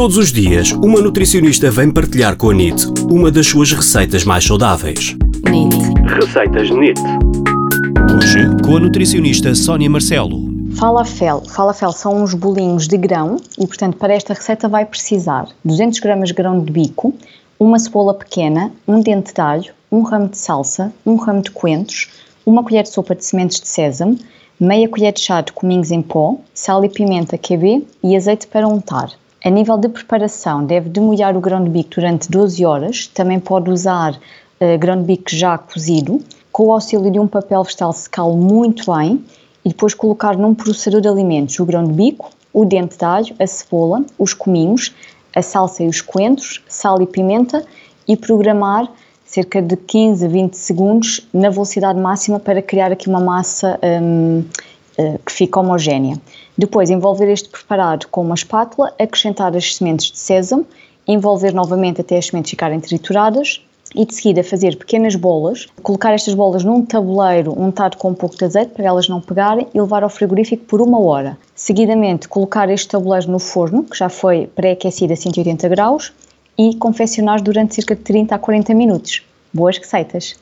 Todos os dias, uma nutricionista vem partilhar com a NIT uma das suas receitas mais saudáveis. NIT. Receitas NIT. Hoje, com a nutricionista Sónia Marcelo. Falafel. Falafel são uns bolinhos de grão e, portanto, para esta receita vai precisar 200 gramas de grão de bico, uma cebola pequena, um dente de alho, um ramo de salsa, um ramo de coentros, uma colher de sopa de sementes de sésamo, meia colher de chá de cominhos em pó, sal e pimenta QB e azeite para untar. A nível de preparação, deve demolhar o grão de bico durante 12 horas, também pode usar uh, grão de bico já cozido, com o auxílio de um papel vegetal secá-lo muito bem e depois colocar num processador de alimentos o grão de bico, o dente de alho, a cebola, os cominhos, a salsa e os coentros, sal e pimenta e programar cerca de 15 a 20 segundos na velocidade máxima para criar aqui uma massa um, eh, que fica homogénea. Depois, envolver este preparado com uma espátula, acrescentar as sementes de sésamo, envolver novamente até as sementes ficarem trituradas e de seguida fazer pequenas bolas, colocar estas bolas num tabuleiro untado com um pouco de azeite para elas não pegarem e levar ao frigorífico por uma hora. Seguidamente, colocar este tabuleiro no forno, que já foi pré-aquecido a 180 graus, e confeccionar durante cerca de 30 a 40 minutos. Boas receitas!